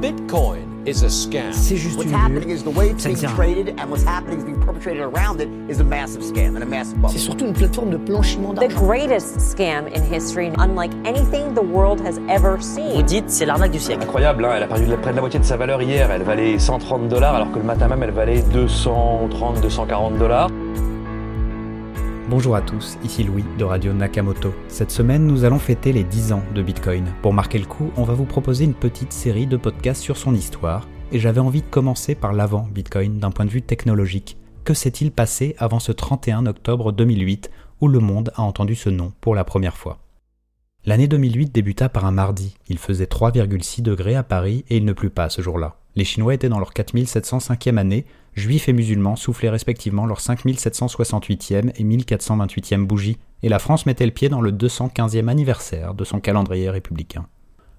Bitcoin is a scam. C'est juste What's une happening is the way it's being traded and what's happening is being perpetrated around it is a massive scam and a massive bubble. C'est surtout une plateforme de blanchiment The d'argent. greatest scam in history, unlike anything the world has ever Vous seen. dites c'est l'arnaque du siècle. Incroyable, hein, elle a perdu près de la moitié de sa valeur hier. Elle valait 130 dollars alors que le matin même elle valait 230, 240 dollars. Bonjour à tous, ici Louis de Radio Nakamoto. Cette semaine, nous allons fêter les 10 ans de Bitcoin. Pour marquer le coup, on va vous proposer une petite série de podcasts sur son histoire, et j'avais envie de commencer par l'avant Bitcoin d'un point de vue technologique. Que s'est-il passé avant ce 31 octobre 2008 où le monde a entendu ce nom pour la première fois? L'année 2008 débuta par un mardi. Il faisait 3,6 degrés à Paris et il ne plut pas ce jour-là. Les Chinois étaient dans leur 4705e année, juifs et musulmans soufflaient respectivement leur 5768e et 1428e bougie, et la France mettait le pied dans le 215e anniversaire de son calendrier républicain.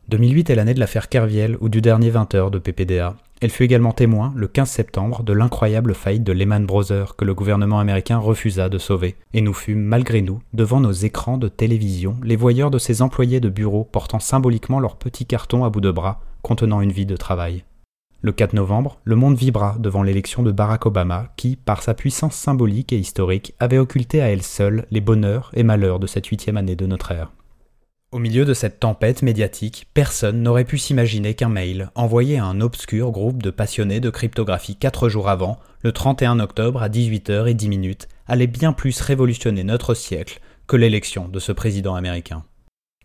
2008 est l'année de l'affaire Kerviel ou du dernier 20 heures de PPDA. Elle fut également témoin, le 15 septembre, de l'incroyable faillite de Lehman Brothers que le gouvernement américain refusa de sauver. Et nous fûmes, malgré nous, devant nos écrans de télévision, les voyeurs de ces employés de bureau portant symboliquement leur petit carton à bout de bras contenant une vie de travail. Le 4 novembre, le monde vibra devant l'élection de Barack Obama, qui, par sa puissance symbolique et historique, avait occulté à elle seule les bonheurs et malheurs de cette huitième année de notre ère. Au milieu de cette tempête médiatique, personne n'aurait pu s'imaginer qu'un mail, envoyé à un obscur groupe de passionnés de cryptographie quatre jours avant, le 31 octobre à 18h10, allait bien plus révolutionner notre siècle que l'élection de ce président américain.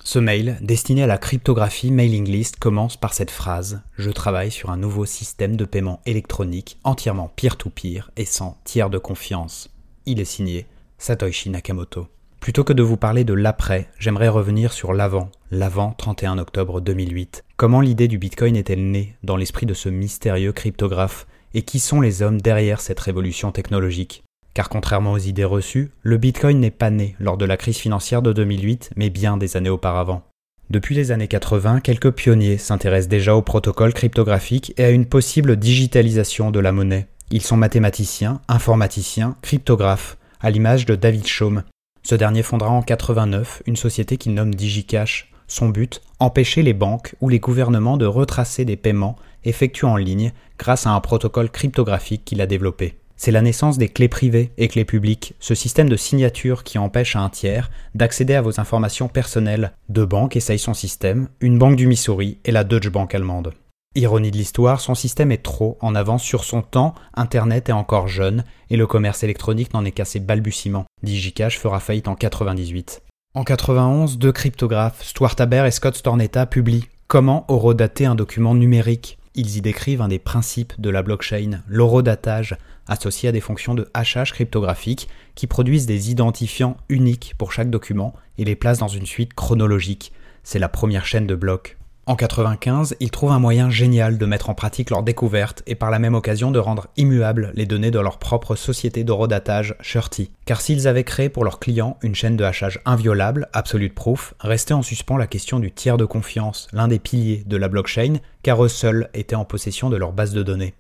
Ce mail, destiné à la cryptographie mailing list, commence par cette phrase Je travaille sur un nouveau système de paiement électronique entièrement peer-to-peer et sans tiers de confiance. Il est signé Satoshi Nakamoto. Plutôt que de vous parler de l'après, j'aimerais revenir sur l'avant, l'avant 31 octobre 2008. Comment l'idée du Bitcoin est-elle née dans l'esprit de ce mystérieux cryptographe et qui sont les hommes derrière cette révolution technologique? Car contrairement aux idées reçues, le Bitcoin n'est pas né lors de la crise financière de 2008, mais bien des années auparavant. Depuis les années 80, quelques pionniers s'intéressent déjà au protocole cryptographique et à une possible digitalisation de la monnaie. Ils sont mathématiciens, informaticiens, cryptographes, à l'image de David Chaum. Ce dernier fondera en 89 une société qu'il nomme DigiCash. Son but, empêcher les banques ou les gouvernements de retracer des paiements effectués en ligne grâce à un protocole cryptographique qu'il a développé. C'est la naissance des clés privées et clés publiques, ce système de signature qui empêche à un tiers d'accéder à vos informations personnelles. Deux banques essayent son système, une banque du Missouri et la Deutsche Bank allemande. Ironie de l'histoire, son système est trop en avance sur son temps, Internet est encore jeune et le commerce électronique n'en est qu'à ses balbutiements. DigiCash fera faillite en 98. En 91, deux cryptographes, Stuart Haber et Scott Stornetta, publient Comment horodater un document numérique? Ils y décrivent un des principes de la blockchain, l'horodatage, associé à des fonctions de hachage cryptographique qui produisent des identifiants uniques pour chaque document et les placent dans une suite chronologique. C'est la première chaîne de blocs. En 95, ils trouvent un moyen génial de mettre en pratique leur découverte et par la même occasion de rendre immuables les données de leur propre société d'horodatage, Shorty. Car s'ils avaient créé pour leurs clients une chaîne de hachage inviolable, Absolute Proof, restait en suspens la question du tiers de confiance, l'un des piliers de la blockchain, car eux seuls étaient en possession de leur base de données.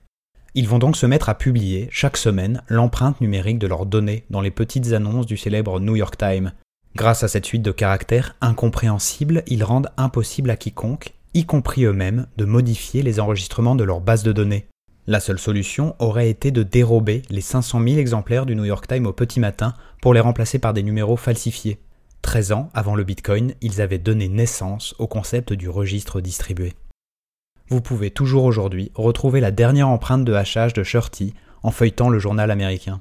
Ils vont donc se mettre à publier, chaque semaine, l'empreinte numérique de leurs données dans les petites annonces du célèbre New York Times. Grâce à cette suite de caractères incompréhensibles, ils rendent impossible à quiconque, y compris eux-mêmes, de modifier les enregistrements de leur base de données. La seule solution aurait été de dérober les 500 000 exemplaires du New York Times au petit matin pour les remplacer par des numéros falsifiés. 13 ans avant le Bitcoin, ils avaient donné naissance au concept du registre distribué. Vous pouvez toujours aujourd'hui retrouver la dernière empreinte de hachage de Shorty en feuilletant le journal américain.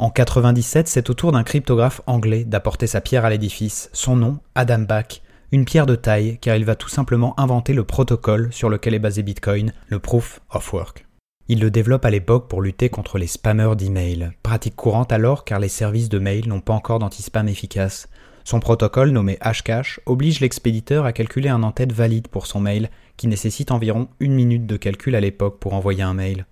En 97, c'est au tour d'un cryptographe anglais d'apporter sa pierre à l'édifice, son nom, Adam Back, une pierre de taille car il va tout simplement inventer le protocole sur lequel est basé Bitcoin, le Proof of Work. Il le développe à l'époque pour lutter contre les spammers d'email, pratique courante alors car les services de mail n'ont pas encore d'anti-spam efficace. Son protocole nommé Hashcash oblige l'expéditeur à calculer un en-tête valide pour son mail qui nécessite environ une minute de calcul à l'époque pour envoyer un mail.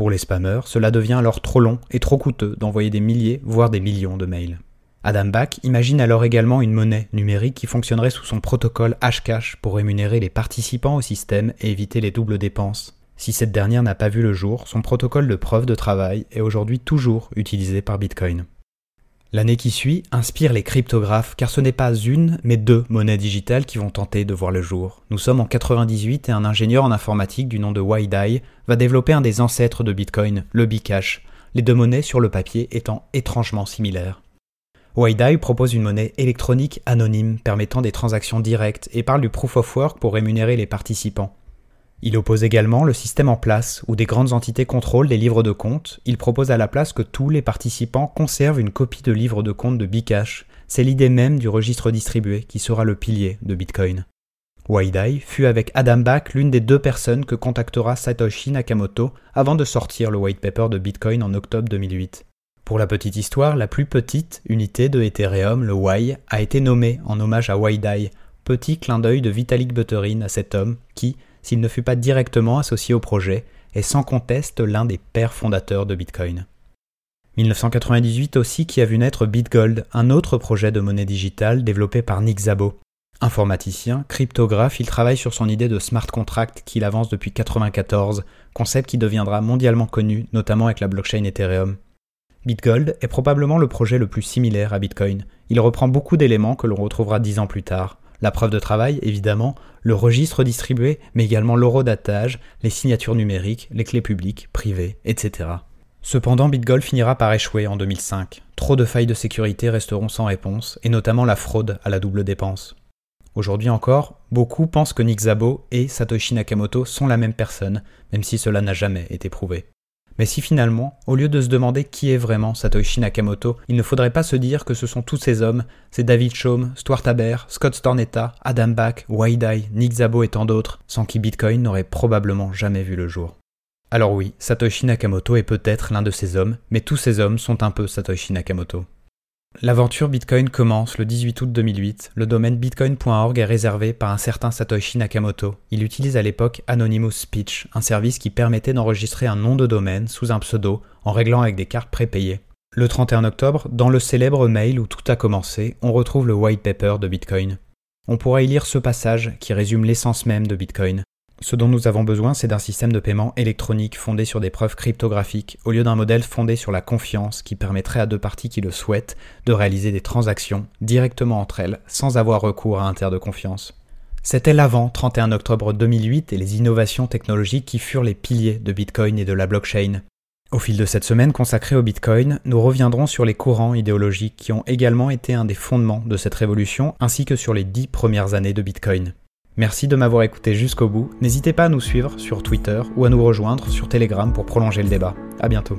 Pour les spammers, cela devient alors trop long et trop coûteux d'envoyer des milliers, voire des millions de mails. Adam Back imagine alors également une monnaie numérique qui fonctionnerait sous son protocole Hashcash pour rémunérer les participants au système et éviter les doubles dépenses. Si cette dernière n'a pas vu le jour, son protocole de preuve de travail est aujourd'hui toujours utilisé par Bitcoin. L'année qui suit inspire les cryptographes car ce n'est pas une mais deux monnaies digitales qui vont tenter de voir le jour. Nous sommes en 98 et un ingénieur en informatique du nom de Waidai va développer un des ancêtres de Bitcoin, le Bcash, les deux monnaies sur le papier étant étrangement similaires. Waidai propose une monnaie électronique anonyme permettant des transactions directes et parle du proof of work pour rémunérer les participants. Il oppose également le système en place où des grandes entités contrôlent les livres de compte. Il propose à la place que tous les participants conservent une copie de livre de compte de Bcash. C'est l'idée même du registre distribué qui sera le pilier de Bitcoin. Waidai fut avec Adam Back l'une des deux personnes que contactera Satoshi Nakamoto avant de sortir le white paper de Bitcoin en octobre 2008. Pour la petite histoire, la plus petite unité de Ethereum, le Y, a été nommée en hommage à Waidai, petit clin d'œil de Vitalik Buterin à cet homme qui, s'il ne fut pas directement associé au projet, est sans conteste l'un des pères fondateurs de Bitcoin. 1998 aussi qui a vu naître BitGold, un autre projet de monnaie digitale développé par Nick Szabo. Informaticien, cryptographe, il travaille sur son idée de smart contract qu'il avance depuis 1994, concept qui deviendra mondialement connu, notamment avec la blockchain Ethereum. BitGold est probablement le projet le plus similaire à Bitcoin. Il reprend beaucoup d'éléments que l'on retrouvera dix ans plus tard. La preuve de travail, évidemment, le registre distribué, mais également l'horodatage, les signatures numériques, les clés publiques, privées, etc. Cependant, BitGold finira par échouer en 2005. Trop de failles de sécurité resteront sans réponse, et notamment la fraude à la double dépense. Aujourd'hui encore, beaucoup pensent que Nick Szabo et Satoshi Nakamoto sont la même personne, même si cela n'a jamais été prouvé. Mais si finalement, au lieu de se demander qui est vraiment Satoshi Nakamoto, il ne faudrait pas se dire que ce sont tous ces hommes, c'est David Chaum, Stuart Haber, Scott Stornetta, Adam Back, Waidai, Nick Szabo et tant d'autres, sans qui Bitcoin n'aurait probablement jamais vu le jour. Alors oui, Satoshi Nakamoto est peut-être l'un de ces hommes, mais tous ces hommes sont un peu Satoshi Nakamoto. L'aventure Bitcoin commence le 18 août 2008. Le domaine bitcoin.org est réservé par un certain Satoshi Nakamoto. Il utilise à l'époque Anonymous Speech, un service qui permettait d'enregistrer un nom de domaine sous un pseudo en réglant avec des cartes prépayées. Le 31 octobre, dans le célèbre mail où tout a commencé, on retrouve le white paper de Bitcoin. On pourra y lire ce passage qui résume l'essence même de Bitcoin. Ce dont nous avons besoin, c'est d'un système de paiement électronique fondé sur des preuves cryptographiques, au lieu d'un modèle fondé sur la confiance qui permettrait à deux parties qui le souhaitent de réaliser des transactions directement entre elles, sans avoir recours à un tiers de confiance. C'était l'avant 31 octobre 2008 et les innovations technologiques qui furent les piliers de Bitcoin et de la blockchain. Au fil de cette semaine consacrée au Bitcoin, nous reviendrons sur les courants idéologiques qui ont également été un des fondements de cette révolution, ainsi que sur les dix premières années de Bitcoin. Merci de m'avoir écouté jusqu'au bout. N'hésitez pas à nous suivre sur Twitter ou à nous rejoindre sur Telegram pour prolonger le débat. À bientôt.